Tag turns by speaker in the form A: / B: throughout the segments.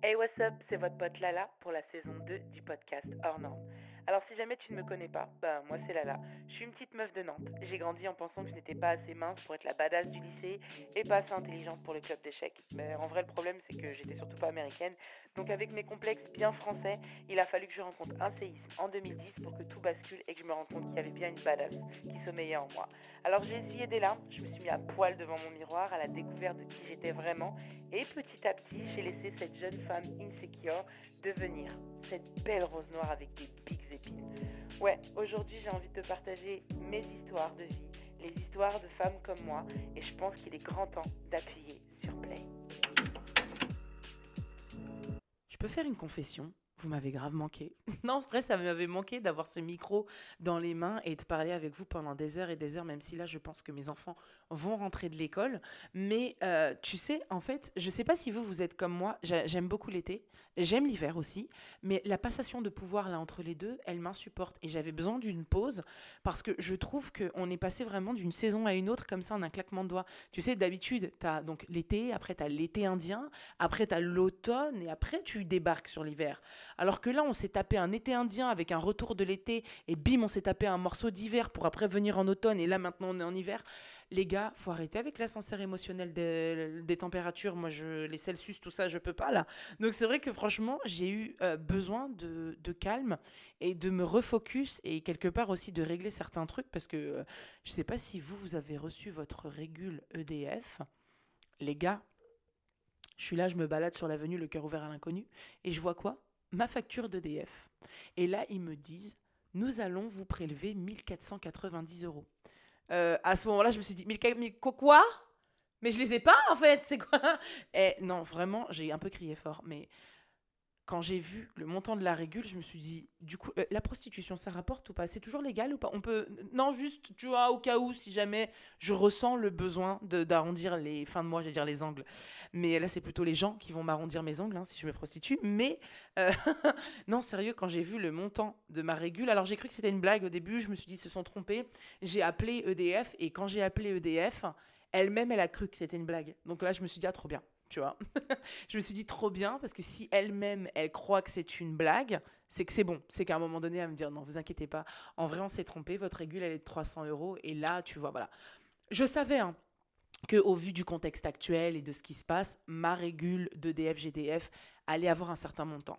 A: Hey, what's up, c'est votre pote Lala pour la saison 2 du podcast Hors Norme. Alors si jamais tu ne me connais pas, bah moi c'est Lala. Je suis une petite meuf de Nantes. J'ai grandi en pensant que je n'étais pas assez mince pour être la badass du lycée et pas assez intelligente pour le club d'échecs. Mais en vrai le problème c'est que j'étais surtout pas américaine. Donc avec mes complexes bien français, il a fallu que je rencontre un séisme en 2010 pour que tout bascule et que je me rende compte qu'il y avait bien une badass qui sommeillait en moi. Alors j'ai essuyé des larmes, je me suis mis à poil devant mon miroir à la découverte de qui j'étais vraiment et petit à petit j'ai laissé cette jeune femme insecure devenir cette belle rose noire avec des pics épines. Ouais, aujourd'hui j'ai envie de te partager mes histoires de vie, les histoires de femmes comme moi, et je pense qu'il est grand temps d'appuyer sur play.
B: Je peux faire une confession? Vous m'avez grave manqué. non, en vrai, ça m'avait manqué d'avoir ce micro dans les mains et de parler avec vous pendant des heures et des heures, même si là, je pense que mes enfants vont rentrer de l'école. Mais euh, tu sais, en fait, je sais pas si vous, vous êtes comme moi. J'aime beaucoup l'été, j'aime l'hiver aussi, mais la passation de pouvoir là entre les deux, elle m'insupporte. Et j'avais besoin d'une pause parce que je trouve qu'on est passé vraiment d'une saison à une autre comme ça en un claquement de doigts. Tu sais, d'habitude, tu as donc l'été, après tu as l'été indien, après tu as l'automne et après tu débarques sur l'hiver. Alors que là, on s'est tapé un été indien avec un retour de l'été et bim, on s'est tapé un morceau d'hiver pour après venir en automne et là maintenant on est en hiver. Les gars, faut arrêter avec l'ascenseur émotionnel des, températures. Moi, je, les Celsius, tout ça, je peux pas là. Donc c'est vrai que franchement, j'ai eu euh, besoin de, calme et de me refocus et quelque part aussi de régler certains trucs parce que je euh, je sais pas si vous, vous avez reçu votre régule EDF. Les gars, je suis là, je me balade sur l'avenue, le cœur ouvert à l'inconnu, et je vois quoi? Ma facture d'EDF. Et là, ils me disent, nous allons vous prélever 1490 euros. Euh, à ce moment-là, je me suis dit, mais quoi? Mais je les ai pas, en fait, c'est quoi? Et non, vraiment, j'ai un peu crié fort, mais quand j'ai vu le montant de la régule, je me suis dit, du coup, euh, la prostitution, ça rapporte ou pas? C'est toujours légal ou pas? On peut, non, juste, tu vois, au cas où, si jamais je ressens le besoin d'arrondir les fins de mois, j'allais dire les angles. Mais là, c'est plutôt les gens qui vont m'arrondir mes angles hein, si je me prostitue. Mais euh, non, sérieux, quand j'ai vu le montant de ma régule, alors j'ai cru que c'était une blague au début. Je me suis dit, ils se sont trompés. J'ai appelé EDF et quand j'ai appelé EDF, elle-même, elle a cru que c'était une blague. Donc là, je me suis dit, ah, trop bien tu vois. je me suis dit trop bien parce que si elle-même, elle croit que c'est une blague, c'est que c'est bon. C'est qu'à un moment donné, elle me dire non, vous inquiétez pas. En vrai, on s'est trompé. Votre régule, elle est de 300 euros. Et là, tu vois, voilà. Je savais hein, que au vu du contexte actuel et de ce qui se passe, ma régule de DF-GDF allait avoir un certain montant.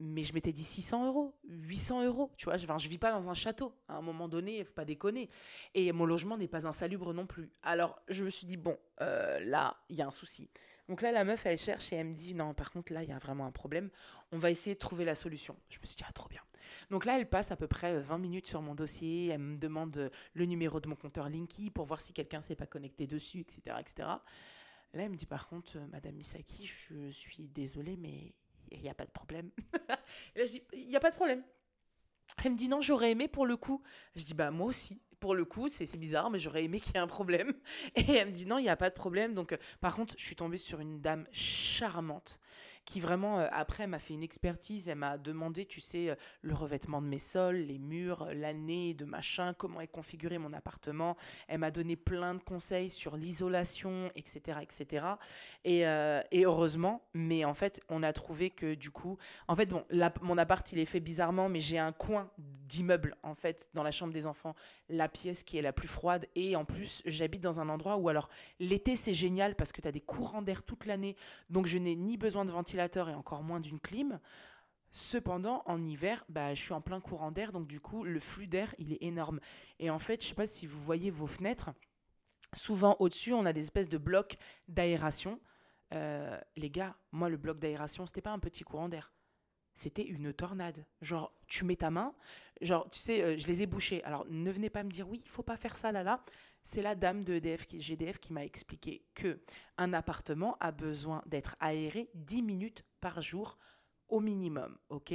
B: Mais je m'étais dit 600 euros, 800 euros, tu vois, je, ne je vis pas dans un château, à un moment donné, faut pas déconner. Et mon logement n'est pas insalubre non plus. Alors, je me suis dit, bon, euh, là, il y a un souci. Donc là, la meuf, elle cherche et elle me dit non, par contre, là, il y a vraiment un problème. On va essayer de trouver la solution. Je me suis dit, ah, trop bien. Donc là, elle passe à peu près 20 minutes sur mon dossier. Elle me demande le numéro de mon compteur Linky pour voir si quelqu'un s'est pas connecté dessus, etc., etc. Là, elle me dit, par contre, euh, Madame Misaki, je suis désolée, mais il n'y a pas de problème. là, je dis, il n'y a pas de problème. Elle me dit, non, j'aurais aimé pour le coup. Je dis, bah, moi aussi pour le coup, c'est bizarre, mais j'aurais aimé qu'il y ait un problème. Et elle me dit non, il n'y a pas de problème. Donc, euh, par contre, je suis tombée sur une dame charmante qui vraiment, euh, après, m'a fait une expertise. Elle m'a demandé, tu sais, euh, le revêtement de mes sols, les murs, l'année de machin, comment est configuré mon appartement. Elle m'a donné plein de conseils sur l'isolation, etc., etc. Et, euh, et, heureusement, mais en fait, on a trouvé que du coup, en fait, bon, mon appart, il est fait bizarrement, mais j'ai un coin d'immeuble, en fait, dans la chambre des enfants, la pièce qui est la plus froide. Et en plus, j'habite dans un endroit où, alors, l'été, c'est génial parce que tu as des courants d'air toute l'année. Donc, je n'ai ni besoin de ventilation et encore moins d'une clim. Cependant, en hiver, bah, je suis en plein courant d'air, donc du coup, le flux d'air, il est énorme. Et en fait, je sais pas si vous voyez vos fenêtres, souvent au-dessus, on a des espèces de blocs d'aération. Euh, les gars, moi, le bloc d'aération, c'était pas un petit courant d'air. C'était une tornade. Genre, tu mets ta main, genre, tu sais, euh, je les ai bouchés. Alors, ne venez pas me dire, oui, il faut pas faire ça là, là. C'est la dame de EDF, GDF qui m'a expliqué que un appartement a besoin d'être aéré 10 minutes par jour au minimum, ok?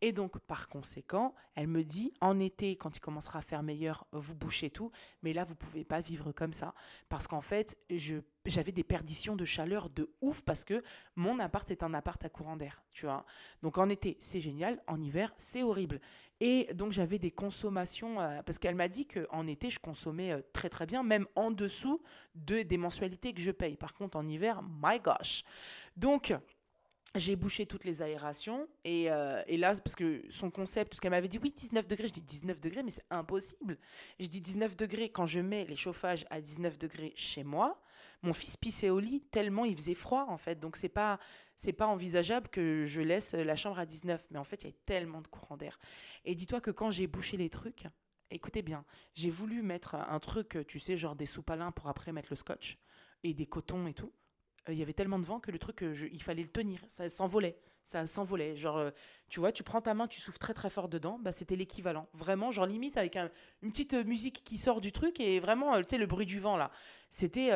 B: Et donc, par conséquent, elle me dit, en été, quand il commencera à faire meilleur, vous bouchez tout, mais là, vous pouvez pas vivre comme ça, parce qu'en fait, j'avais des perditions de chaleur de ouf, parce que mon appart est un appart à courant d'air, tu vois? Donc, en été, c'est génial, en hiver, c'est horrible. Et donc j'avais des consommations, euh, parce qu'elle m'a dit qu'en été, je consommais euh, très très bien, même en dessous de, des mensualités que je paye. Par contre, en hiver, my gosh. Donc, j'ai bouché toutes les aérations et, euh, et là, parce que son concept, parce qu'elle m'avait dit oui, 19 degrés, je dis 19 degrés, mais c'est impossible. Je dis 19 degrés quand je mets les chauffages à 19 degrés chez moi. Mon fils pissait au lit tellement il faisait froid en fait, donc c'est pas c'est pas envisageable que je laisse la chambre à 19. Mais en fait, il y a tellement de courant d'air. Et dis-toi que quand j'ai bouché les trucs, écoutez bien, j'ai voulu mettre un truc, tu sais, genre des soupalins pour après mettre le scotch et des cotons et tout. Euh, il y avait tellement de vent que le truc, euh, il fallait le tenir. Ça s'envolait. Ça s'envolait. Genre, euh, tu vois, tu prends ta main, tu souffles très très fort dedans. Bah, c'était l'équivalent. Vraiment, genre limite avec une petite musique qui sort du truc et vraiment, tu sais, le bruit du vent là. C'était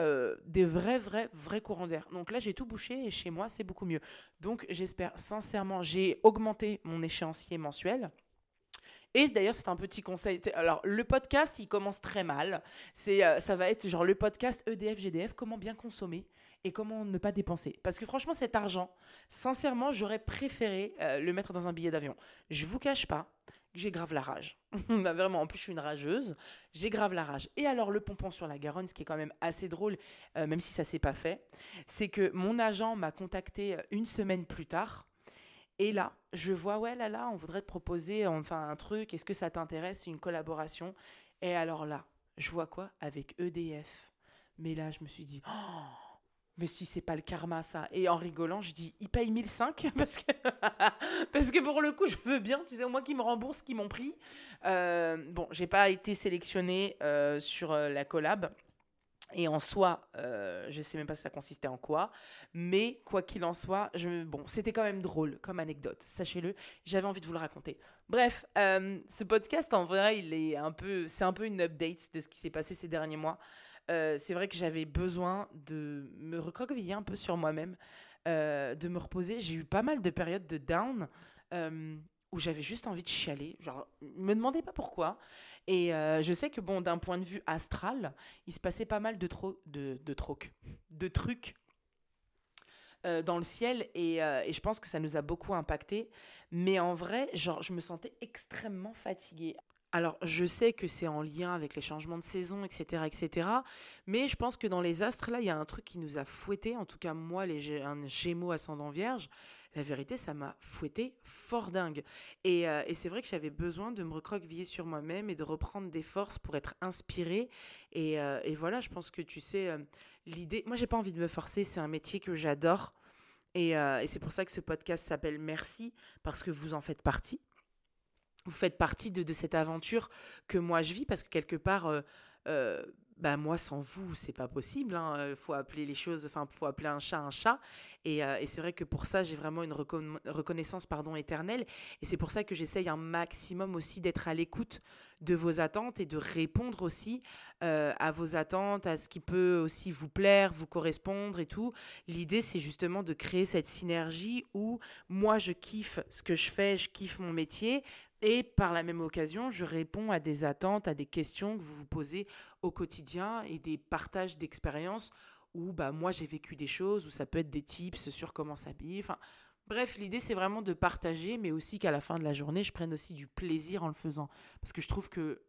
B: des vrais, vrais, vrais courants d'air. Donc là, j'ai tout bouché et chez moi, c'est beaucoup mieux. Donc j'espère sincèrement, j'ai augmenté mon échéancier mensuel. Et d'ailleurs, c'est un petit conseil. Alors, le podcast, il commence très mal. C'est, ça va être genre le podcast EDF GDF, comment bien consommer et comment ne pas dépenser. Parce que franchement, cet argent, sincèrement, j'aurais préféré euh, le mettre dans un billet d'avion. Je vous cache pas que j'ai grave la rage. Bah, vraiment, en plus, je suis une rageuse. J'ai grave la rage. Et alors, le pompon sur la Garonne, ce qui est quand même assez drôle, euh, même si ça s'est pas fait, c'est que mon agent m'a contacté euh, une semaine plus tard. Et là, je vois, ouais, là, là, on voudrait te proposer enfin un truc. Est-ce que ça t'intéresse, une collaboration? Et alors là, je vois quoi? Avec EDF. Mais là, je me suis dit, oh, mais si c'est pas le karma ça et en rigolant je dis il paye 1005 parce que parce que pour le coup je veux bien tu sais au moins qu'ils me remboursent ce qu'ils m'ont pris euh, bon j'ai pas été sélectionnée euh, sur euh, la collab et en soi, euh, je sais même pas si ça consistait en quoi, mais quoi qu'il en soit, bon, c'était quand même drôle comme anecdote, sachez-le. J'avais envie de vous le raconter. Bref, ce podcast en vrai, il est un peu, c'est un peu une update de ce qui s'est passé ces derniers mois. Euh, c'est vrai que j'avais besoin de me recroqueviller un peu sur moi-même, euh, de me reposer. J'ai eu pas mal de périodes de down euh, où j'avais juste envie de chialer. Genre, me demandez pas pourquoi. Et je sais que, bon, d'un point de vue astral, il se passait pas mal de, trop, de, de, de trucs dans le ciel et, et, je pense que ça nous a beaucoup impacté. Mais en vrai, genre, je me sentais extrêmement fatiguée. Alors, je sais que c'est en lien avec les changements de saison, etc., etc. Mais je pense que dans les astres, là, il y a un truc qui nous a fouetté. En tout cas, moi, les, un Gémeaux ascendant Vierge, la vérité, ça m'a fouetté fort dingue. Et, euh, et c'est vrai que j'avais besoin de me recroqueviller sur moi-même et de reprendre des forces pour être inspirée. Et, euh, et voilà, je pense que tu sais, euh, l'idée. Moi, j'ai pas envie de me forcer. C'est un métier que j'adore. Et, et c'est pour ça que ce podcast s'appelle Merci, parce que vous en faites partie vous faites partie de, de, cette aventure que moi je vis parce que quelque part, euh, euh, bah moi sans vous c'est pas possible. Hein. faut appeler les choses, enfin faut appeler un chat un chat. Et, euh, et c'est vrai que pour ça j'ai vraiment une reconnaissance pardon éternelle. Et c'est pour ça que j'essaye un maximum aussi d'être à l'écoute de vos attentes et de répondre aussi à vos attentes, à ce qui peut aussi vous plaire, vous correspondre et tout. L'idée c'est justement de créer cette synergie où moi je kiffe ce que je fais, je kiffe mon métier, et par la même occasion, je réponds à des attentes, à des questions que vous vous posez au quotidien et des partages d'expériences où bah, moi j'ai vécu des choses, où ça peut être des tips sur comment s'habiller. Enfin, bref, l'idée c'est vraiment de partager, mais aussi qu'à la fin de la journée, je prenne aussi du plaisir en le faisant. Parce que je trouve que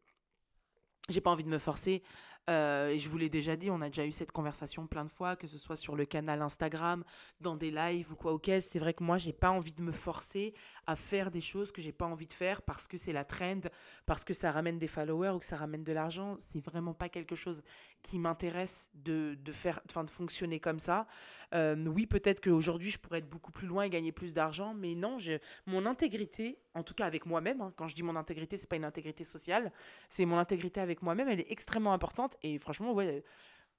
B: j'ai pas envie de me forcer. Euh, et je vous l'ai déjà dit, on a déjà eu cette conversation plein de fois, que ce soit sur le canal Instagram, dans des lives ou quoi au. C'est vrai que moi, j'ai pas envie de me forcer à faire des choses que j'ai pas envie de faire parce que c'est la trend, parce que ça ramène des followers ou que ça ramène de l'argent. C'est vraiment pas quelque chose qui m'intéresse de, de, faire, enfin, de fonctionner comme ça. Euh, oui, peut-être qu'aujourd'hui, je pourrais être beaucoup plus loin et gagner plus d'argent, mais non, mon intégrité, en tout cas avec moi-même, hein, quand je dis mon intégrité, c'est pas une intégrité sociale, c'est mon intégrité avec moi-même, elle est extrêmement importante. Et franchement, ouais,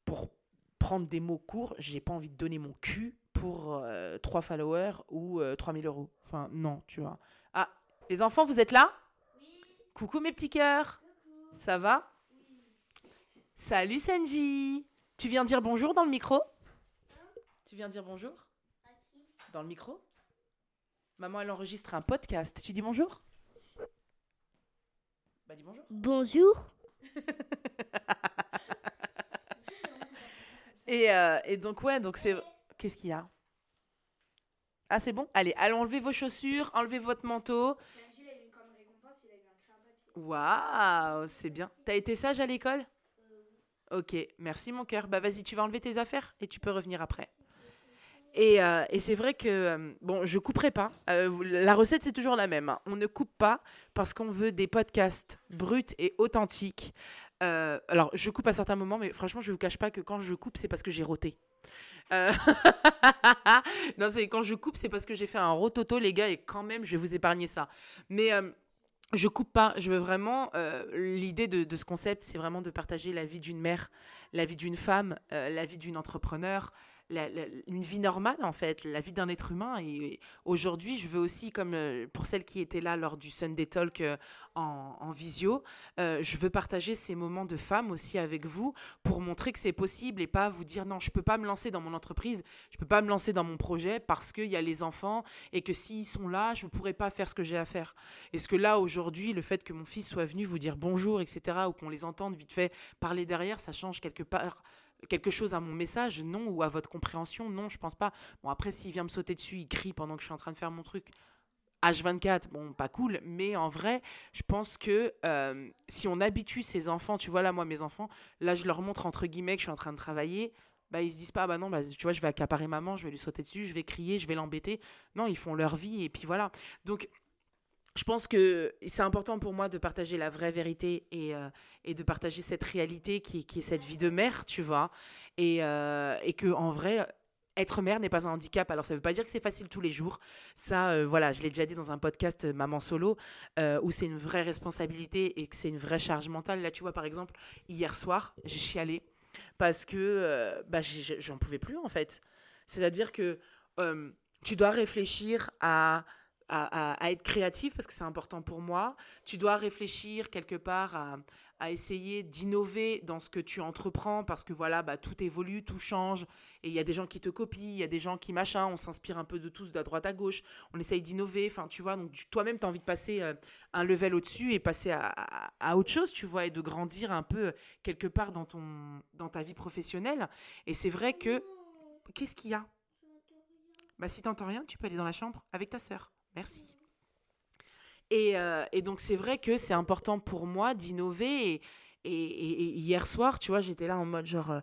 B: pour prendre des mots courts, j'ai pas envie de donner mon cul pour euh, 3 followers ou 3000 euh, euros. Enfin, non, tu vois. Ah, les enfants, vous êtes là? Oui. Coucou mes petits cœurs. Ça va? Oui. Salut Senji. Tu viens dire bonjour dans le micro? Tu viens dire bonjour? À qui? Dans le micro? Maman, elle enregistre un podcast. Tu dis bonjour? Bah dis bonjour.
C: Bonjour.
B: et, euh, et donc, ouais, donc c'est... Qu'est-ce qu'il y a? Ah, c'est bon? Allez, allez, enlevez vos chaussures, enlevez votre manteau. Waouh, c'est bien. T'as été sage à l'école? Ok, merci mon cœur. Bah vas-y, tu vas enlever tes affaires et tu peux revenir après. Et, euh, et c'est vrai que, euh, bon, je couperai pas. La recette, c'est toujours la même. hein. On ne coupe pas parce qu'on veut des podcasts bruts et authentiques. Euh, alors, je coupe à certains moments, mais franchement, je ne vous cache pas que quand je coupe, c'est parce que j'ai roté. Euh, non, c'est quand je coupe, c'est parce que j'ai fait un rototo, les gars, et quand même, je vais vous épargner ça. Mais euh, je coupe pas. Je veux vraiment. euh, L'idée de, de ce concept, c'est vraiment de partager la vie d'une mère, la vie d'une femme, la vie d'une entrepreneur. Une vie normale en fait, la vie d'un être humain. Et aujourd'hui, je veux aussi, comme euh, pour celles qui étaient là lors du Sunday Talk euh, en, visio, euh, je veux partager ces moments de femme aussi avec vous pour montrer que c'est possible et pas vous dire non, je peux pas me lancer dans mon entreprise, je peux pas me lancer dans mon projet parce qu'il y a les enfants et que s'ils sont là, je ne pourrais pas faire ce que j'ai à faire. Est-ce que là, aujourd'hui, le fait que mon fils soit venu vous dire bonjour, etc., ou qu'on les entende vite fait parler derrière, ça change quelque part quelque chose à mon message Non. Ou à votre compréhension Non, je pense pas. Bon, après, s'il vient me sauter dessus, il crie pendant que je suis en train de faire mon truc. H24, bon, pas cool, mais en vrai, je pense que euh, si on habitue ces enfants, tu vois, là, moi, mes enfants, là, je leur montre entre guillemets que je suis en train de travailler, bah, ils se disent pas, ah bah non, bah, tu vois, je vais accaparer maman, je vais lui sauter dessus, je vais crier, je vais l'embêter. Non, ils font leur vie, et puis voilà. Donc, je pense que c'est important pour moi de partager la vraie vérité et, euh, de partager cette réalité qui, est cette vie de mère, tu vois. Et, euh, que, en vrai, être mère n'est pas un handicap. Alors, ça ne veut pas dire que c'est facile tous les jours. Ça, euh, voilà, je l'ai déjà dit dans un podcast euh, Maman Solo, où c'est une vraie responsabilité et que c'est une vraie charge mentale. Là, tu vois, par exemple, hier soir, j'ai chialé parce que bah, j'en pouvais plus, en fait. C'est-à-dire que tu dois réfléchir à à, être créatif parce que c'est important pour moi. Tu dois réfléchir quelque part à, essayer d'innover dans ce que tu entreprends parce que voilà, bah, tout évolue, tout change et il y a des gens qui te copient, il y a des gens qui machin, on s'inspire un peu de tous, de droite à gauche, on essaye d'innover, enfin tu vois, donc toi-même tu as envie de passer euh, un level au-dessus et passer à autre chose, tu vois, et de grandir un peu euh, quelque part dans, ton, dans ta vie professionnelle. Et c'est vrai que... Qu'est-ce qu'il y a? Bah, si t'entends rien, tu peux aller dans la chambre avec ta sœur. Merci. Et, euh, et donc, c'est vrai que c'est important pour moi d'innover. Et hier soir, tu vois, j'étais là en mode genre, euh,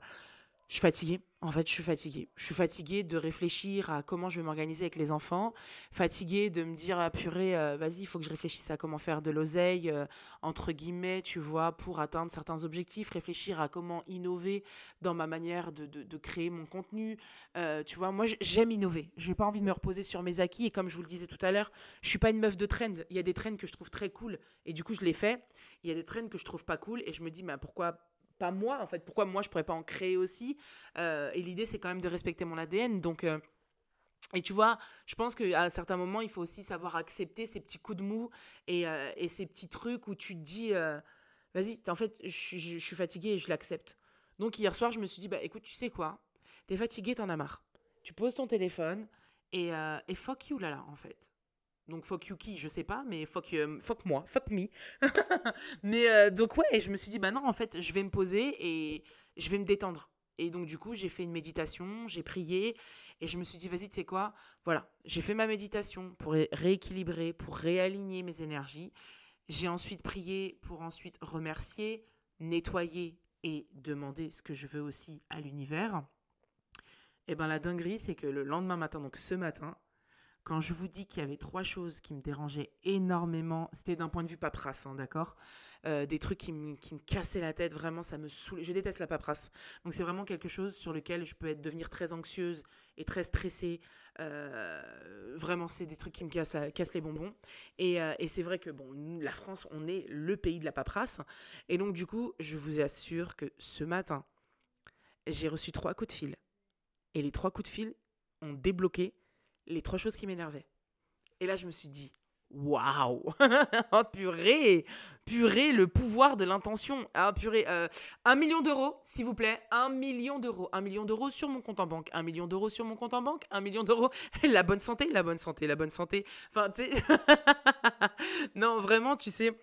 B: je suis fatiguée. En fait, je suis fatiguée. Je suis fatiguée de réfléchir à comment je vais m'organiser avec les enfants. Fatiguée de me dire, ah, purée, euh, vas-y, il faut que je réfléchisse à comment faire de l'oseille, euh, entre guillemets, tu vois, pour atteindre certains objectifs. Réfléchir à comment innover dans ma manière de, de- créer mon contenu. Euh, tu vois, moi, j'aime innover. Je n'ai pas envie de me reposer sur mes acquis. Et comme je vous le disais tout à l'heure, je suis pas une meuf de trend. Il y a des trends que je trouve très cool. Et du coup, je les fais. Il y a des trends que je trouve pas cool. Et je me dis, mais pourquoi moi, en fait Pourquoi moi, je pourrais pas en créer aussi? Euh, Et l'idée, c'est quand même de respecter mon ADN. Donc... euh, et tu vois, je pense qu'à un certain moment, il faut aussi savoir accepter ces petits coups de mou et, euh, et ces petits trucs où tu dis, vas-y, en fait, je, suis- fatiguée et je l'accepte. Donc hier soir, je me suis dit, bah écoute, tu sais quoi? T'es fatigué, t'en as marre. Tu poses ton téléphone et, et fuck you là là, en fait. Donc fuck you qui, je sais pas, mais fuck, euh, fuck moi, fuck me. mais euh, donc ouais, je me suis dit, bah non, en fait, je vais me poser et je vais me détendre. Et donc du coup, j'ai fait une méditation, j'ai prié et je me suis dit, vas-y, tu sais quoi Voilà, j'ai fait ma méditation pour ré- rééquilibrer, pour réaligner mes énergies. J'ai ensuite prié pour ensuite remercier, nettoyer et demander ce que je veux aussi à l'univers. Et ben la dinguerie, c'est que le lendemain matin, donc ce matin, quand je vous dis qu'il y avait trois choses qui me dérangeaient énormément, c'était d'un point de vue paperasse, hein, d'accord? Euh, Des trucs qui me, qui me cassaient la tête, vraiment, ça me saoulait. Je déteste la paperasse. Donc c'est vraiment quelque chose sur lequel je peux être, devenir très anxieuse et très stressée. Euh, vraiment, c'est des trucs qui me cassent, les bonbons. Et, euh, et c'est vrai que, bon, la France, on est le pays de la paperasse. Et donc, du coup, je vous assure que ce matin, j'ai reçu trois coups de fil. Et les trois coups de fil ont débloqué les trois choses qui m'énervaient. Et là, je me suis dit, waouh Oh purée Purée, le pouvoir de l'intention Ah purée, euh, un million d'euros, s'il vous plaît. Un million d'euros. Un million d'euros sur mon compte en banque. Un million d'euros sur mon compte en banque. Un million d'euros. La bonne santé, la bonne santé, la bonne santé. Enfin, tu sais... non, vraiment, tu sais,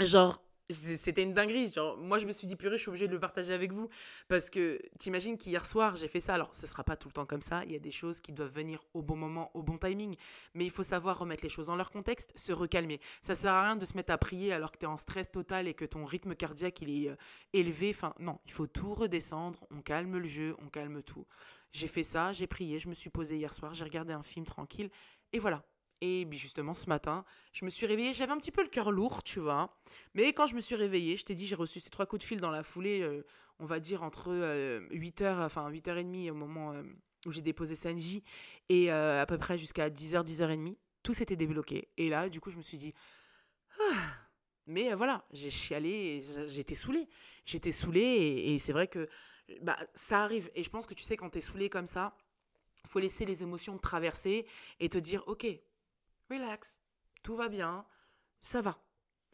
B: genre... C'était une dinguerie. Genre, moi, je me suis dit, purée, je suis obligée de le partager avec vous. Parce que t'imagines qu'hier soir, j'ai fait ça. Alors, ce sera pas tout le temps comme ça. Il y a des choses qui doivent venir au bon moment, au bon timing. Mais il faut savoir remettre les choses dans leur contexte, se recalmer. Ça sert à rien de se mettre à prier alors que tu es en stress total et que ton rythme cardiaque est euh, élevé. Enfin, non, il faut tout redescendre. On calme le jeu, on calme tout. J'ai fait ça, j'ai prié, je me suis posée hier soir, j'ai regardé un film tranquille, et voilà. Et justement, ce matin, je me suis réveillée, j'avais un petit peu le cœur lourd, tu vois. Mais quand je me suis réveillée, je t'ai dit, j'ai reçu ces trois coups de fil dans la foulée, euh, on va dire entre 8h, enfin 8h30 au moment euh, où j'ai déposé Sanji, et euh, à peu près jusqu'à 10h, 10h30, tout s'était débloqué. Et là, du coup, je me suis dit, ah. mais voilà, j'ai chialé, j'étais saoulée. J'étais saoulée, et, et c'est vrai que bah, ça arrive. Et je pense que tu sais, quand t'es saoulée comme ça, faut laisser les émotions traverser et te dire, ok, relax, tout va bien, ça va.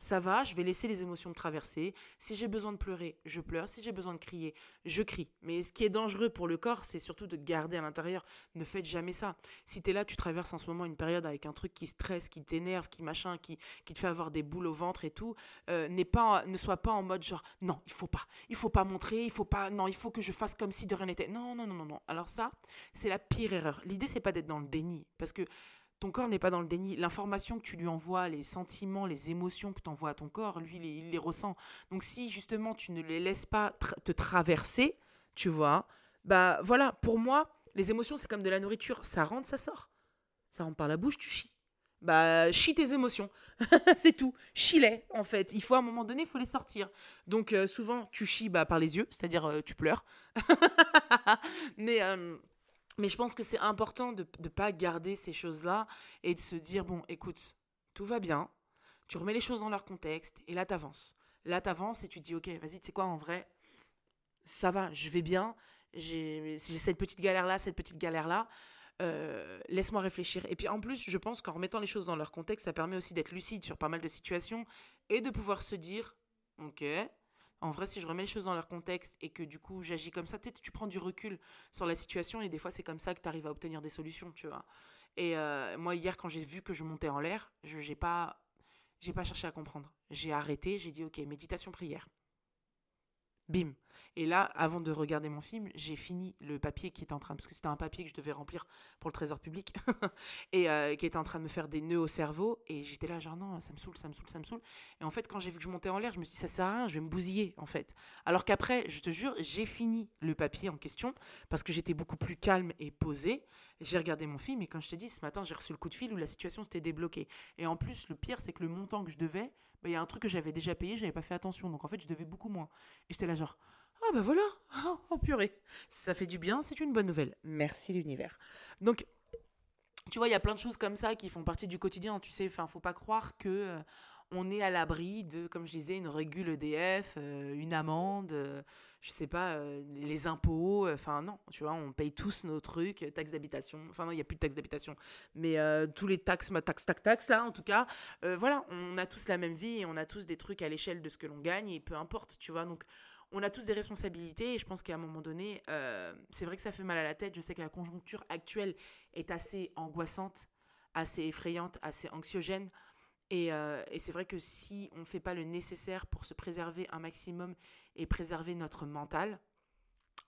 B: Ça va, je vais laisser les émotions me traverser. Si j'ai besoin de pleurer, je pleure. Si j'ai besoin de crier, je crie. Mais ce qui est dangereux pour le corps, c'est surtout de garder à l'intérieur. Ne faites jamais ça. Si tu es là, tu traverses en ce moment une période avec un truc qui stresse, qui t'énerve, qui machin, qui, qui te fait avoir des boules au ventre et tout, euh, pas, ne sois pas en mode genre non, il faut pas. Il faut pas montrer, il faut pas. Non, il faut que je fasse comme si de rien n'était. Non, non, non, non, non. Alors ça, c'est la pire erreur. L'idée, c'est pas d'être dans le déni. Parce que ton corps n'est pas dans le déni. L'information que tu lui envoies, les sentiments, les émotions que tu envoies à ton corps, lui, il les, ressent. Donc si justement tu ne les laisses pas te traverser, tu vois, bah voilà, pour moi, les émotions, c'est comme de la nourriture. Ça rentre, ça sort. Ça rentre par la bouche, tu chies. Bah, chie tes émotions. c'est tout. Chie-les, en fait. Il faut à un moment donné, il faut les sortir. Donc, euh, souvent, tu chies bah, par les yeux, c'est-à-dire euh, tu pleures. Mais euh, mais je pense que c'est important de ne pas garder ces choses-là et de se dire, bon, écoute, tout va bien, tu remets les choses dans leur contexte et là, tu avances. Là, tu avances et tu te dis, ok, vas-y, tu sais quoi, en vrai, ça va, je vais bien, j'ai cette petite galère-là, cette petite galère-là. Euh, laisse-moi réfléchir. Et puis en plus, je pense qu'en remettant les choses dans leur contexte, ça permet aussi d'être lucide sur pas mal de situations et de pouvoir se dire, ok, en vrai, si je remets les choses dans leur contexte et que du coup j'agis comme ça, tu prends du recul sur la situation et des fois c'est comme ça que tu arrives à obtenir des solutions, tu vois. Et euh, moi hier quand j'ai vu que je montais en l'air, je n'ai pas j'ai pas cherché à comprendre. J'ai arrêté, j'ai dit OK, méditation prière. Bim. Et là, avant de regarder mon film, j'ai fini le papier qui était en train, parce que c'était un papier que je devais remplir pour le trésor public, et euh, qui était en train de me faire des nœuds au cerveau. Et j'étais là, genre non, ça me saoule, ça me saoule, ça me saoule. Et en fait, quand j'ai vu que je montais en l'air, je me suis dit, ça sert à rien, je vais me bousiller, en fait. Alors qu'après, je te jure, j'ai fini le papier en question, parce que j'étais beaucoup plus calme et posé. J'ai regardé mon film, et quand je t'ai dit, ce matin, j'ai reçu le coup de fil où la situation s'était débloquée. Et en plus, le pire, c'est que le montant que je devais, bah, il y a un truc que j'avais déjà payé, j'avais pas fait attention. Donc en fait, je devais beaucoup moins. Et j'étais là, genre, ah bah voilà, oh, purée, ça fait du bien, c'est une bonne nouvelle. Merci l'univers. Donc, tu vois, il y a plein de choses comme ça qui font partie du quotidien. Tu sais, enfin, faut pas croire que euh, on est à l'abri de, comme je disais, une régule EDF, euh, une amende, euh, je sais pas, les impôts. Enfin non, tu vois, on paye tous nos trucs, taxes d'habitation. Enfin non, il y a plus de taxes d'habitation, mais tous les taxes, taxes, taxes, taxes là, en tout cas, voilà, on a tous la même vie et on a tous des trucs à l'échelle de ce que l'on gagne et peu importe, tu vois. Donc on a tous des responsabilités et je pense qu'à un moment donné, euh, c'est vrai que ça fait mal à la tête. Je sais que la conjoncture actuelle est assez angoissante, assez effrayante, assez anxiogène. Et, euh, c'est vrai que si on ne fait pas le nécessaire pour se préserver un maximum et préserver notre mental,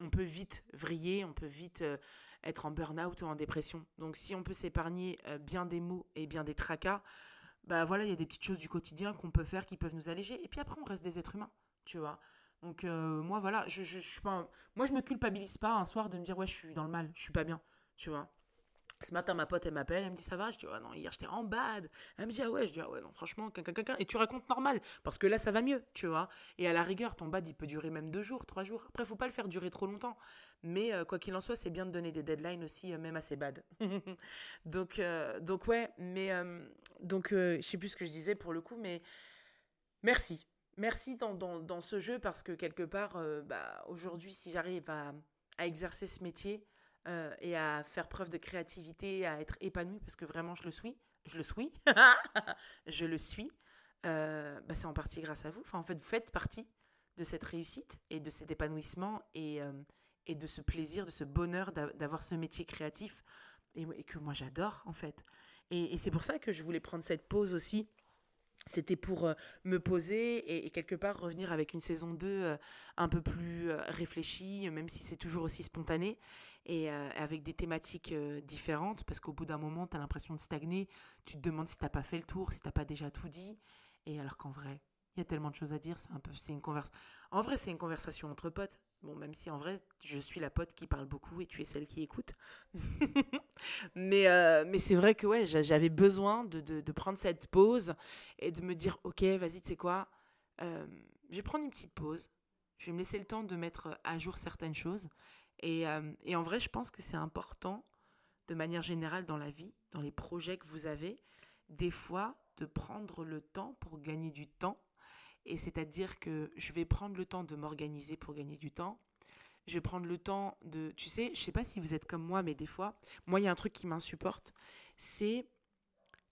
B: on peut vite vriller, on peut vite euh, être en burn-out ou en dépression. Donc si on peut s'épargner bien des mots et bien des tracas, bah voilà, il y a des petites choses du quotidien qu'on peut faire qui peuvent nous alléger. Et puis après, on reste des êtres humains, tu vois. Donc euh, moi voilà, je, je, suis pas moi je me culpabilise pas un soir de me dire ouais, je suis dans le mal, je suis pas bien, tu vois. Ce matin, ma pote, elle m'appelle, elle me dit ça va? Je dis ah non, hier j'étais en bad. Elle me dit ah ouais, je dis ah ouais, non, franchement, quelqu'un, et tu racontes normal, parce que là ça va mieux, tu vois. Et à la rigueur, ton bad il peut durer même deux jours, trois jours. Après, faut pas le faire durer trop longtemps. Mais euh, quoi qu'il en soit, c'est bien de donner des deadlines aussi, euh, même ses bad. donc, donc ouais, mais donc je sais plus ce que je disais pour le coup, mais merci merci dans, ce jeu parce que quelque part, euh, bah, aujourd'hui, si j'arrive à, exercer ce métier euh, et à faire preuve de créativité, à être épanouie, parce que vraiment je le suis, je le suis, je le suis, euh, bah, c'est en partie grâce à vous. Enfin, en fait, vous faites partie de cette réussite et de cet épanouissement et, et de ce plaisir, de ce bonheur d'avoir ce métier créatif et, que moi j'adore en fait. et c'est pour ça que je voulais prendre cette pause aussi c'était pour euh, me poser et, quelque part revenir avec une saison 2 euh, un peu plus euh, réfléchie, même si c'est toujours aussi spontané, et avec des thématiques différentes, parce qu'au bout d'un moment, tu as l'impression de stagner, tu te demandes si t'as pas fait le tour, si t'as pas déjà tout dit, et alors qu'en vrai, Il y a tellement de choses à dire, c'est une conversation. En vrai, c'est une conversation entre potes. Bon, même si en vrai, je suis la pote qui parle beaucoup et tu es celle qui écoute. mais euh, mais c'est vrai que ouais, j'avais besoin de, de, prendre cette pause et de me dire, ok, vas-y, tu sais quoi, euh, je vais prendre une petite pause. Je vais me laisser le temps de mettre à jour certaines choses. Et, euh, et en vrai, je pense que c'est important, de manière générale dans la vie, dans les projets que vous avez, des fois, de prendre le temps pour gagner du temps et c'est-à-dire que je vais prendre le temps de m'organiser pour gagner du temps. Je vais prendre le temps de... Tu sais, je sais pas si vous êtes comme moi, mais des fois, moi, il y a un truc qui m'insupporte, c'est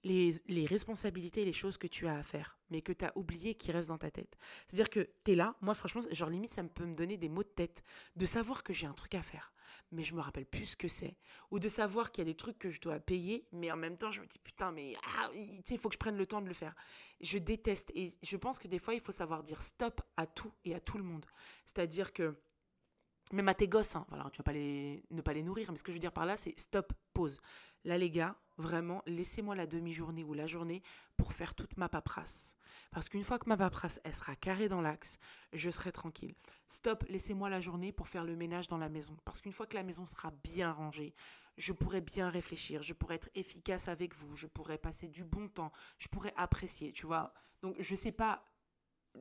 B: les, les, responsabilités et les choses que tu as à faire, mais que tu as oublié qui restent dans ta tête. C'est-à-dire que tu es là, moi franchement, genre limite, ça peut me donner des maux de tête de savoir que j'ai un truc à faire, mais je me rappelle plus ce que c'est. Ou de savoir qu'il y a des trucs que je dois payer, mais en même temps, je me dis putain, mais ah, il faut que je prenne le temps de le faire. Je déteste et je pense que des fois, il faut savoir dire stop à tout et à tout le monde. C'est-à-dire que même à tes gosses, hein, voilà, tu vas pas les, ne pas les nourrir, mais ce que je veux dire par là, c'est stop, pause. Là, les gars, vraiment, laissez-moi la demi-journée ou la journée pour faire toute ma paperasse. Parce qu'une fois que ma paperasse, sera carrée dans l'axe, je serai tranquille. Stop, laissez-moi la journée pour faire le ménage dans la maison. Parce qu'une fois que la maison sera bien rangée, je pourrai bien réfléchir, je pourrai être efficace avec vous, je pourrai passer du bon temps, je pourrai apprécier, tu vois. Donc, je sais pas,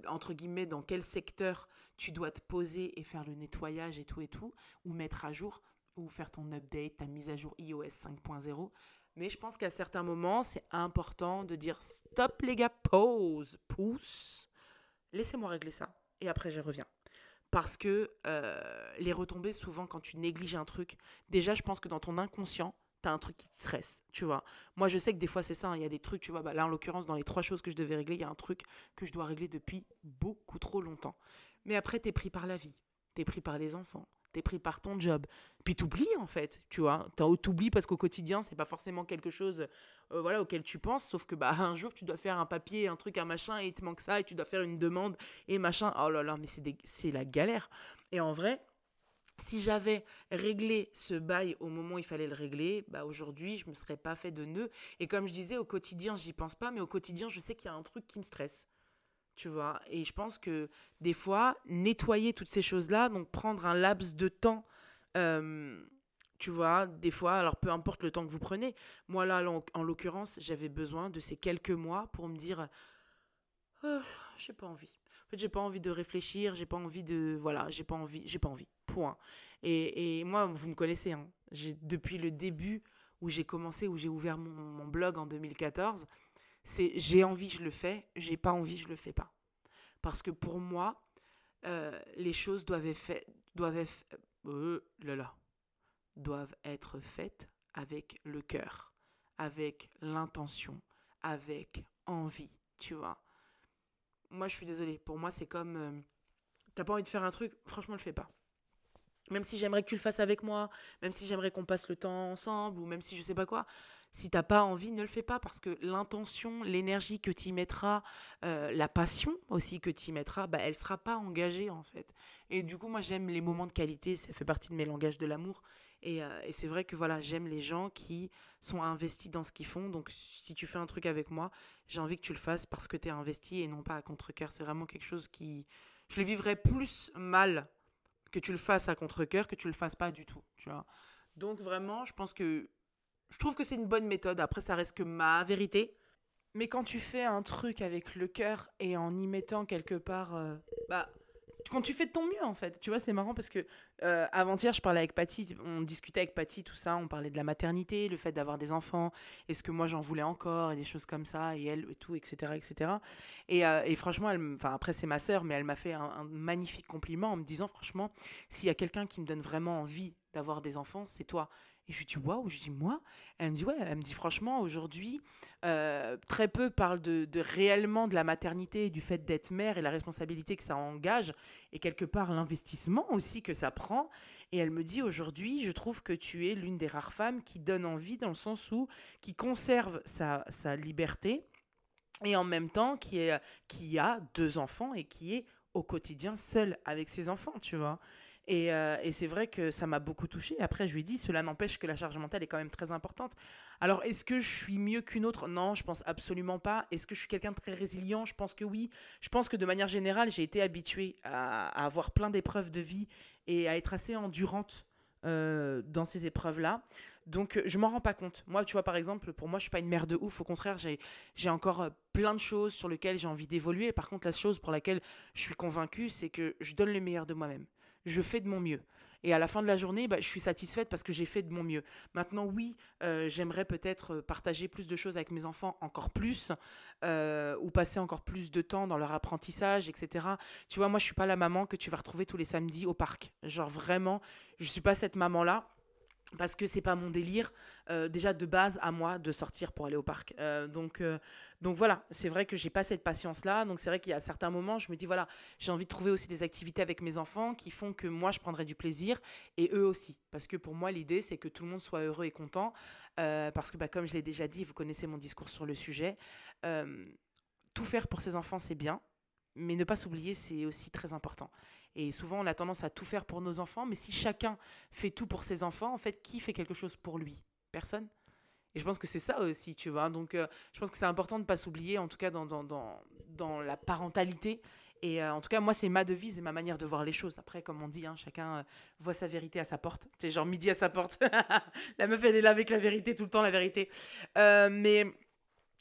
B: entre guillemets, dans quel secteur tu dois te poser et faire le nettoyage et tout et tout, ou mettre à jour ou faire ton update, ta mise à jour iOS 5.0. Mais je pense qu'à certains moments, c'est important de dire stop les gars, pause, pouce. Laissez-moi régler ça. Et après, je reviens. Parce que euh, les retombées, souvent, quand tu négliges un truc, déjà, je pense que dans ton inconscient, t'as un truc qui te stresse, tu vois. Moi, je sais que des fois, c'est ça. Hein. Il y a des trucs, tu vois. Bah, là, en l'occurrence, dans les trois choses que je devais régler, il y a un truc que je dois régler depuis beaucoup trop longtemps. Mais après, t'es pris par la vie. T'es pris par les enfants t'es pris par ton job. Puis t'oublies en fait, tu vois. T'oublies parce qu'au quotidien, c'est pas forcément quelque chose euh, voilà, auquel tu penses, sauf que bah, un jour, tu dois faire un papier, un truc, un machin, et il te manque ça, et tu dois faire une demande, et machin. Oh là là, mais c'est la galère. Et en vrai, si j'avais réglé ce bail au moment où il fallait le régler, bah aujourd'hui, je me serais pas fait de nœud. Et comme je disais, au quotidien, j'y pense pas, mais au quotidien, je sais qu'il y a un truc qui me stresse tu vois? Et je pense que des fois, nettoyer toutes ces choses-là, donc prendre un laps de temps, euh, tu vois, des fois, alors peu importe le temps que vous prenez, moi là, en, l'occurrence, j'avais besoin de ces quelques mois pour me dire, oh, j'ai pas envie. En fait, j'ai pas envie de réfléchir, j'ai pas envie de, voilà, j'ai pas envie, j'ai pas envie, point. Et, moi, vous me connaissez, hein, depuis le début où j'ai commencé, où j'ai ouvert mon, blog en 2014, c'est j'ai envie, je le fais, j'ai pas envie, je le fais pas. Parce que pour moi, euh, les choses doivent être, doivent être, euh, là doivent être faites avec le cœur, avec l'intention, avec envie, tu vois. Moi, je suis désolée. Pour moi, c'est comme. Euh, t'as pas envie de faire un truc, franchement, le fais pas. Même si j'aimerais que tu le fasses avec moi, même si j'aimerais qu'on passe le temps ensemble, ou même si je sais pas quoi, si t'as pas envie, ne le fais pas parce que l'intention, l'énergie que tu y mettras, euh, la passion aussi que tu y mettras, bah, elle sera pas engagée en fait. Et du coup, moi j'aime les moments de qualité, ça fait partie de mes langages de l'amour. Et, euh, et c'est vrai que voilà, j'aime les gens qui sont investis dans ce qu'ils font. Donc si tu fais un truc avec moi, j'ai envie que tu le fasses parce que tu es investi et non pas à contre-coeur. C'est vraiment quelque chose qui... Je le vivrais plus mal que tu le fasses à contre-coeur que tu le fasses pas du tout, tu vois. Donc vraiment, je pense que je trouve que c'est une bonne méthode. Après, ça reste que ma vérité. Mais quand tu fais un truc avec le cœur et en y mettant quelque part, euh, bah, quand tu fais de ton mieux en fait. Tu vois, c'est marrant parce que euh, avant-hier, je parlais avec Patty, on discutait avec Patty, tout ça, on parlait de la maternité, le fait d'avoir des enfants, est-ce que moi j'en voulais encore, et des choses comme ça, et elle, et tout, etc. etc. Et, euh, et franchement, elle, après, c'est ma sœur, mais elle m'a fait un, magnifique compliment en me disant, franchement, s'il y a quelqu'un qui me donne vraiment envie d'avoir des enfants, c'est toi. Et je lui dis, waouh, je dis, moi? Elle me dit, ouais, elle me dit, franchement, aujourd'hui, euh, très peu parlent de, réellement de la maternité, du fait d'être mère et la responsabilité que ça engage, et quelque part l'investissement aussi que ça prend. Et elle me dit, aujourd'hui, je trouve que tu es l'une des rares femmes qui donne envie, dans le sens où, qui conserve sa, sa liberté, et en même temps, qui, qui a deux enfants et qui est au quotidien seule avec ses enfants, tu vois? Et, euh, et c'est vrai que ça m'a beaucoup touché. Après, je lui ai dit, cela n'empêche que la charge mentale est quand même très importante. Alors, est-ce que je suis mieux qu'une autre? Non, je pense absolument pas. Est-ce que je suis quelqu'un de très résilient? Je pense que oui. Je pense que de manière générale, j'ai été habituée à, avoir plein d'épreuves de vie et à être assez endurante euh, dans ces épreuves-là. Donc, je m'en rends pas compte. Moi, tu vois, par exemple, pour moi, je suis pas une mère de ouf. Au contraire, j'ai encore euh, plein de choses sur lesquelles j'ai envie d'évoluer. Par contre, la chose pour laquelle je suis convaincue, c'est que je donne le meilleur de moi-même. Je fais de mon mieux. Et à la fin de la journée, bah, je suis satisfaite parce que j'ai fait de mon mieux. Maintenant, oui, j'aimerais peut-être partager plus de choses avec mes enfants, encore plus, ou passer encore plus de temps dans leur apprentissage, etc. Tu vois, moi, je suis pas la maman que tu vas retrouver tous les samedis au parc. Genre, vraiment, je suis pas cette maman-là parce que c'est pas mon délire euh, déjà de base à moi de sortir pour aller au parc. Euh, donc euh, donc voilà c'est vrai que j'ai pas cette patience là donc c'est vrai qu'il y a certains moments je me dis voilà j'ai envie de trouver aussi des activités avec mes enfants qui font que moi je prendrai du plaisir et eux aussi. Parce que pour moi l'idée c'est que tout le monde soit heureux et content parce que bah, comme je l'ai déjà dit vous connaissez mon discours sur le sujet tout faire pour ses enfants c'est bien mais ne pas s'oublier c'est aussi très important et souvent, on a tendance à tout faire pour nos enfants, mais si chacun fait tout pour ses enfants, en fait, qui fait quelque chose pour lui? Personne? Et je pense que c'est ça aussi, tu vois? Donc, euh, je pense que c'est important de ne pas s'oublier, en tout cas dans, dans, dans, la parentalité. Et euh, en tout cas, moi, c'est ma devise et ma manière de voir les choses. Après, comme on dit, hein, chacun euh, voit sa vérité à sa porte. C'est genre midi à sa porte. la meuf, elle est là avec la vérité, tout le temps la vérité. mais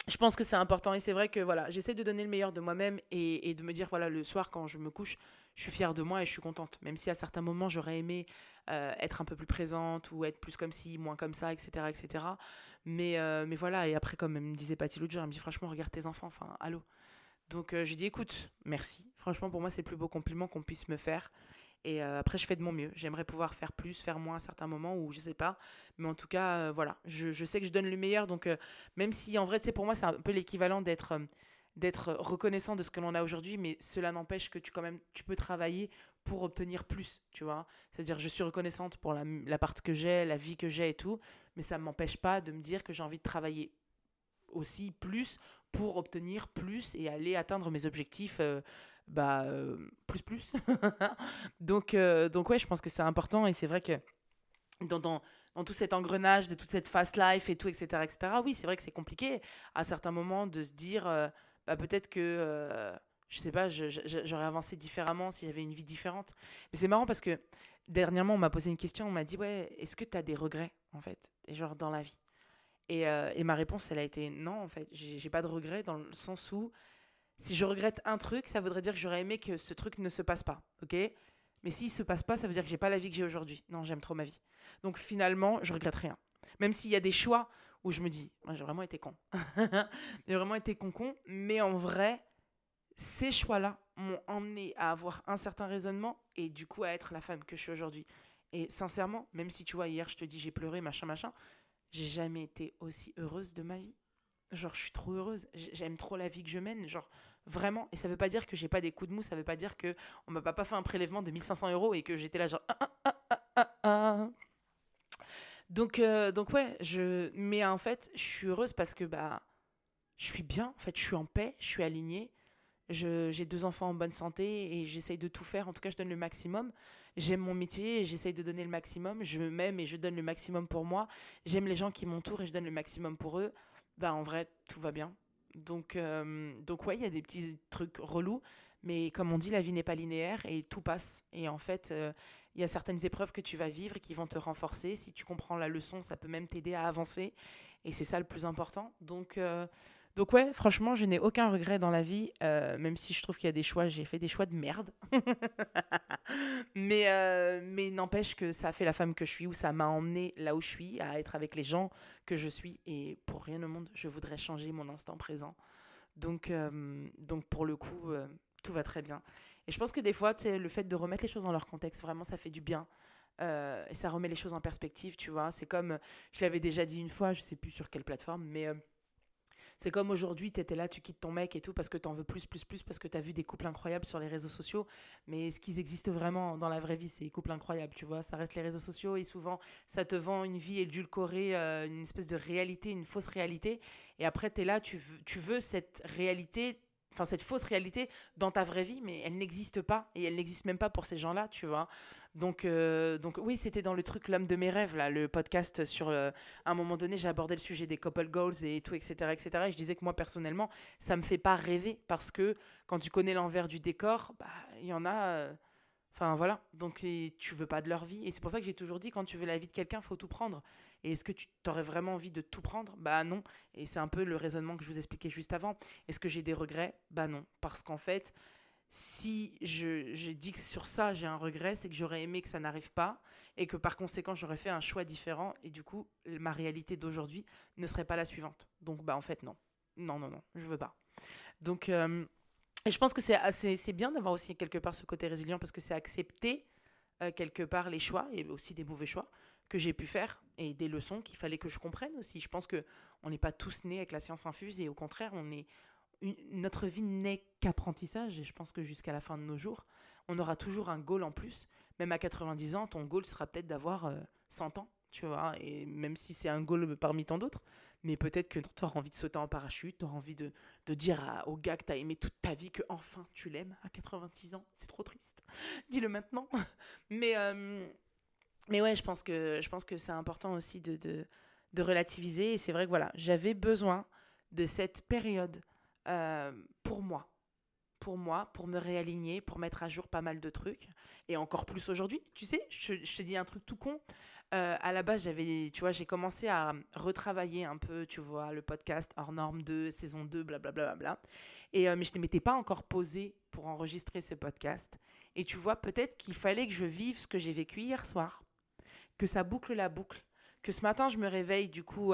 B: je pense que c'est important et c'est vrai que voilà, j'essaie de donner le meilleur de moi-même et, de me dire voilà le soir quand je me couche, je suis fière de moi et je suis contente. Même si à certains moments j'aurais aimé euh, être un peu plus présente ou être plus comme ci, moins comme ça, etc. etc. Mais, euh, mais voilà, et après comme me disait Patty l'autre elle me dit franchement regarde tes enfants, enfin allô. Donc euh, je dis écoute, merci. Franchement pour moi c'est le plus beau compliment qu'on puisse me faire. Et après, je fais de mon mieux. J'aimerais pouvoir faire plus, faire moins à certains moments où je sais pas. Mais en tout cas, voilà, je, je, sais que je donne le meilleur. Donc, même si en vrai, tu sais, pour moi, c'est un peu l'équivalent d'être d'être reconnaissant de ce que l'on a aujourd'hui, mais cela n'empêche que tu quand même tu peux travailler pour obtenir plus, tu vois. C'est-à-dire je suis reconnaissante pour la, la part que j'ai, la vie que j'ai et tout, mais ça ne m'empêche pas de me dire que j'ai envie de travailler aussi plus pour obtenir plus et aller atteindre mes objectifs bah euh, plus plus. donc euh, donc ouais, je pense que c'est important et c'est vrai que dans, dans, dans, tout cet engrenage de toute cette fast life et tout etc etc. Oui, c'est vrai que c'est compliqué à certains moments de se dire euh, bah, peut-être que je sais pas, j'aurais avancé différemment si j'avais une vie différente. Mais c'est marrant parce que dernièrement, on m'a posé une question, on m'a dit, ouais, est-ce que tu as des regrets, en fait, genre dans la vie? Et, et, ma réponse, elle a été non, en fait, j'ai pas de regrets dans le sens où si je regrette un truc, ça voudrait dire que j'aurais aimé que ce truc ne se passe pas, ok? Mais s'il se passe pas, ça veut dire que j'ai pas la vie que j'ai aujourd'hui. Non, j'aime trop ma vie. Donc finalement, je regrette rien. Même s'il y a des choix où je me dis, j'ai vraiment été con. j'ai vraiment été con-con, mais en vrai, ces choix-là m'ont emmené à avoir un certain raisonnement et du coup à être la femme que je suis aujourd'hui. Et sincèrement, même si tu vois, hier je te dis j'ai pleuré, machin, machin, j'ai jamais été aussi heureuse de ma vie. Genre, je suis trop heureuse. J'aime trop la vie que je mène. Genre, vraiment. Et ça veut pas dire que j'ai pas des coups de mou. Ça veut pas dire que on m'a pas fait un prélèvement de 1500 euros et que j'étais là, genre. Ah, ah, ah, donc, euh, donc, ouais. Je... Mais en fait, je suis heureuse parce que, bah. Je suis bien. En fait, je suis en paix. Je suis alignée. J'ai deux enfants en bonne santé et j'essaye de tout faire. En tout cas, je donne le maximum. J'aime mon métier et j'essaye de donner le maximum. Je m'aime et je donne le maximum pour moi. J'aime les gens qui m'entourent et je donne le maximum pour eux bah en vrai, tout va bien. Donc, euh, donc ouais, il y a des petits trucs relous, mais comme on dit, la vie n'est pas linéaire et tout passe. Et en fait, euh, il y a certaines épreuves que tu vas vivre et qui vont te renforcer. Si tu comprends la leçon, ça peut même t'aider à avancer. Et c'est ça le plus important. Donc, euh, donc ouais, franchement, je n'ai aucun regret dans la vie, euh, même si je trouve qu'il y a des choix, j'ai fait des choix de merde. mais euh, mais n'empêche que ça a fait la femme que je suis, ou ça m'a emmené là où je suis, à être avec les gens que je suis. Et pour rien au monde, je voudrais changer mon instant présent. Donc, donc pour le coup, tout va très bien. Et je pense que des fois, le fait de remettre les choses dans leur contexte, vraiment, ça fait du bien. et ça remet les choses en perspective, tu vois. C'est comme, je l'avais déjà dit une fois, je sais plus sur quelle plateforme, mais c'est comme aujourd'hui, tu étais là, tu quittes ton mec et tout parce que tu en veux plus, plus, plus, parce que tu as vu des couples incroyables sur les réseaux sociaux. Mais ce qu'ils existent vraiment dans la vraie vie, c'est des couples incroyables, tu vois. Ça reste les réseaux sociaux et souvent, ça te vend une vie édulcorée, euh, une espèce de réalité, une fausse réalité. Et après, tu es là, tu veux cette réalité enfin cette fausse réalité dans ta vraie vie, mais elle n'existe pas et elle n'existe même pas pour ces gens-là, tu vois. Donc, euh, donc oui, c'était dans le truc L'homme de mes rêves, là, le podcast sur... à un moment donné, j'ai abordé le sujet des couple goals et tout, etc., etc. Et je disais que moi, personnellement, ça me fait pas rêver parce que quand tu connais l'envers du décor, bah, il y en a... Euh, enfin, voilà. Donc, tu veux pas de leur vie. Et c'est pour ça que j'ai toujours dit, quand tu veux la vie de quelqu'un, faut tout prendre. Et est-ce que tu t'aurais vraiment envie de tout prendre? Bah non. Et c'est un peu le raisonnement que je vous expliquais juste avant. Est-ce que j'ai des regrets? Bah non. Parce qu'en fait si je, dis que sur ça j'ai un regret, c'est que j'aurais aimé que ça n'arrive pas et que par conséquent j'aurais fait un choix différent et du coup ma réalité d'aujourd'hui ne serait pas la suivante. Donc bah en fait non, non non non, je veux pas. Donc euh, et je pense que c'est bien d'avoir aussi quelque part ce côté résilient parce que c'est accepter euh, quelque part les choix et aussi des mauvais choix que j'ai pu faire et des leçons qu'il fallait que je comprenne aussi. Je pense que on n'est pas tous nés avec la science infuse et au contraire on est notre vie n'est qu'apprentissage et je pense que jusqu'à la fin de nos jours, on aura toujours un goal en plus. Même à 90 ans, ton goal sera peut-être d'avoir 100 euh, ans, tu vois, et même si c'est un goal parmi tant d'autres, mais peut-être que tu auras envie de sauter en parachute, tu auras envie de, dire au gars que tu as aimé toute ta vie que enfin tu l'aimes à 86 ans. C'est trop triste. Dis-le maintenant. mais, euh, mais ouais, je pense que, je pense que c'est important aussi de, de, relativiser. Et c'est vrai que voilà, j'avais besoin de cette période euh, pour moi. Pour moi, pour me réaligner, pour mettre à jour pas mal de trucs. Et encore plus aujourd'hui. Tu sais, je, te dis un truc tout con. Euh, à la base, j'avais, tu vois, j'ai commencé à retravailler un peu, tu vois, le podcast hors norme 2, saison 2, blablabla. Bla, bla, bla. Et, euh, mais je ne m'étais pas encore posé pour enregistrer ce podcast. Et tu vois, peut-être qu'il fallait que je vive ce que j'ai vécu hier soir. Que ça boucle la boucle que ce matin je me réveille du coup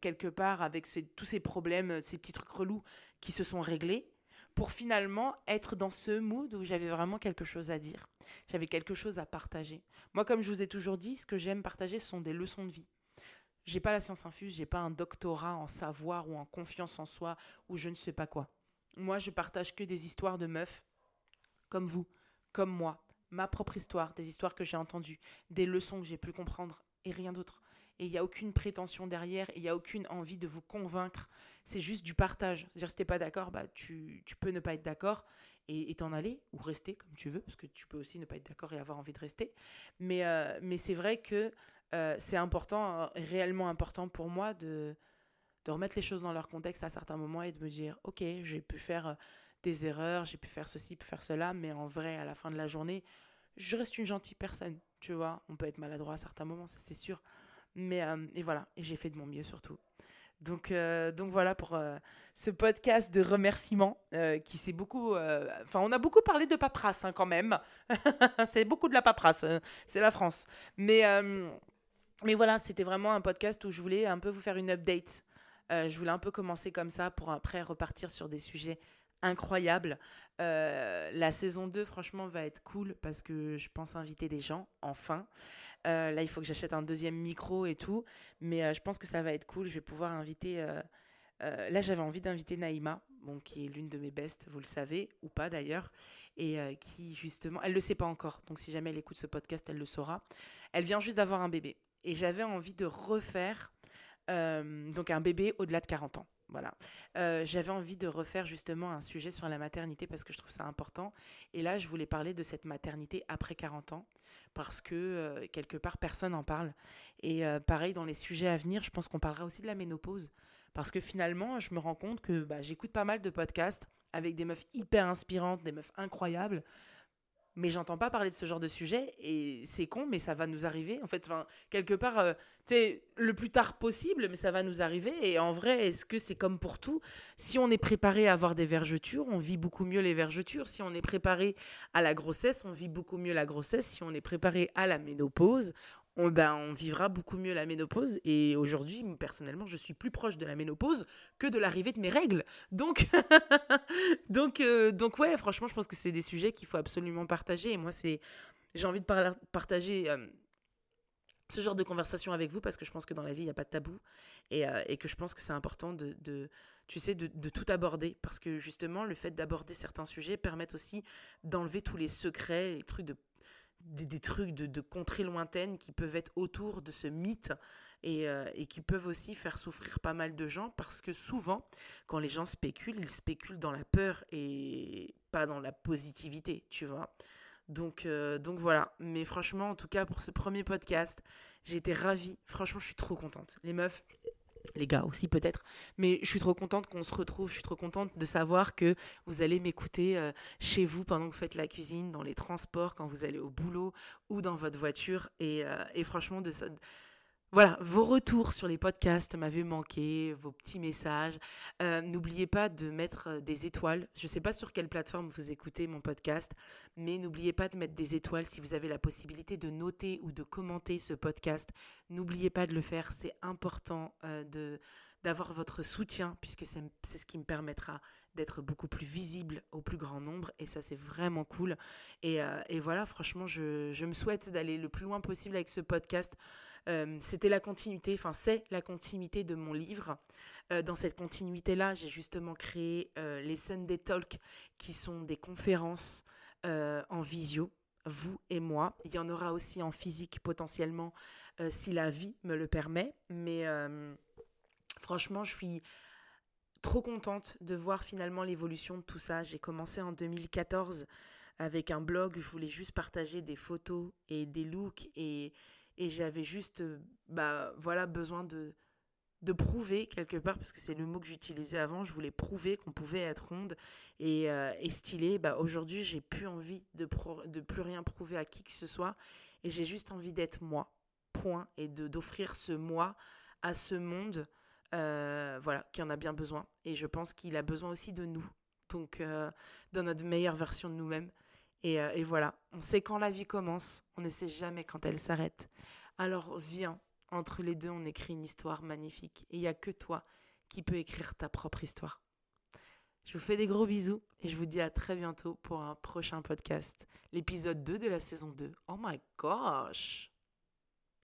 B: quelque part avec tous ces problèmes, ces petits trucs relous qui se sont réglés pour finalement être dans ce mood où j'avais vraiment quelque chose à dire. J'avais quelque chose à partager. Moi, comme je vous ai toujours dit, ce que j'aime partager, ce sont des leçons de vie. J'ai pas la science infuse, j'ai pas un doctorat en savoir ou en confiance en soi ou je ne sais pas quoi. Moi, je partage que des histoires de meufs comme vous, comme moi, ma propre histoire, des histoires que j'ai entendues, des leçons que j'ai pu comprendre et rien d'autre et il n'y a aucune prétention derrière, il n'y a aucune envie de vous convaincre. C'est juste du partage. C'est-à-dire, si tu n'es pas d'accord, bah, tu, tu, peux ne pas être d'accord et t'en aller, ou rester comme tu veux, parce que tu peux aussi ne pas être d'accord et avoir envie de rester. Mais, euh, mais c'est vrai que euh, c'est important, réellement important pour moi de, de remettre les choses dans leur contexte à certains moments et de me dire, ok, j'ai pu faire euh, des erreurs, j'ai pu faire ceci, pu faire cela, mais en vrai, à la fin de la journée, je reste une gentille personne, tu vois. On peut être maladroit à certains moments, ça c'est sûr. Mais euh, et voilà, et j'ai fait de mon mieux surtout. Donc, euh, donc voilà pour euh, ce podcast de remerciements qui s'est beaucoup. Enfin, on a beaucoup parlé de paperasse hein, quand même. c'est beaucoup de la paperasse, c'est la France. Mais, mais voilà, c'était vraiment un podcast où je voulais un peu vous faire une update. je voulais un peu commencer comme ça pour après repartir sur des sujets incroyables. la saison 2, franchement, va être cool parce que je pense inviter des gens, enfin. Euh, là, il faut que j'achète un deuxième micro et tout. Mais euh, je pense que ça va être cool. Je vais pouvoir inviter. Euh, là, j'avais envie d'inviter Naïma, qui est l'une de mes bestes, vous le savez, ou pas d'ailleurs. Et qui, justement, elle ne le sait pas encore. Donc, si jamais elle écoute ce podcast, elle le saura. Elle vient juste d'avoir un bébé. Et j'avais envie de refaire. Donc, un bébé au-delà de 40 ans. Voilà. j'avais envie de refaire justement un sujet sur la maternité parce que je trouve ça important. Et là, je voulais parler de cette maternité après 40 ans parce que euh, quelque part personne n'en parle. Et euh, pareil, dans les sujets à venir, je pense qu'on parlera aussi de la ménopause. Parce que finalement, je me rends compte que bah, j'écoute pas mal de podcasts avec des meufs hyper inspirantes, des meufs incroyables, mais j'entends pas parler de ce genre de sujet et c'est con mais ça va nous arriver. En fait enfin quelque part euh, tu sais le plus tard possible mais ça va nous arriver. Et en vrai est-ce que c'est comme pour tout? Si on est préparé à avoir des vergetures on vit beaucoup mieux les vergetures. Si on est préparé à la grossesse on vit beaucoup mieux la grossesse. Si on est préparé à la ménopause on, ben, on vivra beaucoup mieux la ménopause. Et aujourd'hui, personnellement, je suis plus proche de la ménopause que de l'arrivée de mes règles. Donc, donc, euh, donc ouais, franchement, je pense que c'est des sujets qu'il faut absolument partager. Et moi, c'est, j'ai envie de partager euh, ce genre de conversation avec vous parce que je pense que dans la vie, il n'y a pas de tabou. Et, euh, et, que je pense que c'est important de, tu sais, de, tout aborder. Parce que justement, le fait d'aborder certains sujets permet aussi d'enlever tous les secrets, les trucs de des, trucs de, de, contrées lointaines qui peuvent être autour de ce mythe et, euh, et, qui peuvent aussi faire souffrir pas mal de gens parce que souvent, quand les gens spéculent, ils spéculent dans la peur et pas dans la positivité, tu vois. Donc, donc voilà. Mais franchement, en tout cas, pour ce premier podcast, j'ai été ravie. Franchement, je suis trop contente. Les meufs, les gars aussi peut-être, mais je suis trop contente qu'on se retrouve, je suis trop contente de savoir que vous allez m'écouter euh, chez vous pendant que vous faites la cuisine, dans les transports, quand vous allez au boulot ou dans votre voiture, et, euh, et franchement de ça, voilà, vos retours sur les podcasts m'avaient manqué, vos petits messages. Euh, n'oubliez pas de mettre euh, des étoiles. Je ne sais pas sur quelle plateforme vous écoutez mon podcast, mais n'oubliez pas de mettre des étoiles si vous avez la possibilité de noter ou de commenter ce podcast. N'oubliez pas de le faire, c'est important euh, de d'avoir votre soutien, puisque c'est ce qui me permettra d'être beaucoup plus visible au plus grand nombre, et ça c'est vraiment cool. Et, et voilà, franchement, je, je me souhaite d'aller le plus loin possible avec ce podcast. Euh, c'était la continuité, enfin c'est la continuité de mon livre. Euh, dans cette continuité-là, j'ai justement créé euh, les Sunday Talk, qui sont des conférences en visio, vous et moi. Il y en aura aussi en physique potentiellement si la vie me le permet. Mais franchement, je suis trop contente de voir finalement l'évolution de tout ça. J'ai commencé en 2014 avec un blog, je voulais juste partager des photos et des looks et, et j'avais juste euh, bah voilà besoin de de prouver quelque part parce que c'est le mot que j'utilisais avant je voulais prouver qu'on pouvait être ronde et, euh, et stylée. Bah aujourd'hui j'ai plus envie de de plus rien prouver à qui que ce soit et j'ai juste envie d'être moi. Point. Et de d'offrir ce moi à ce monde euh, voilà qui en a bien besoin. Et je pense qu'il a besoin aussi de nous. Donc dans notre meilleure version de nous-mêmes euh, et, voilà, on sait quand la vie commence, on ne sait jamais quand elle s'arrête. Alors viens, entre les deux, on écrit une histoire magnifique. Et il n'y a que toi qui peux écrire ta propre histoire. Je vous fais des gros bisous et je vous dis à très bientôt pour un prochain podcast, l'épisode 2 de la saison 2. Oh my gosh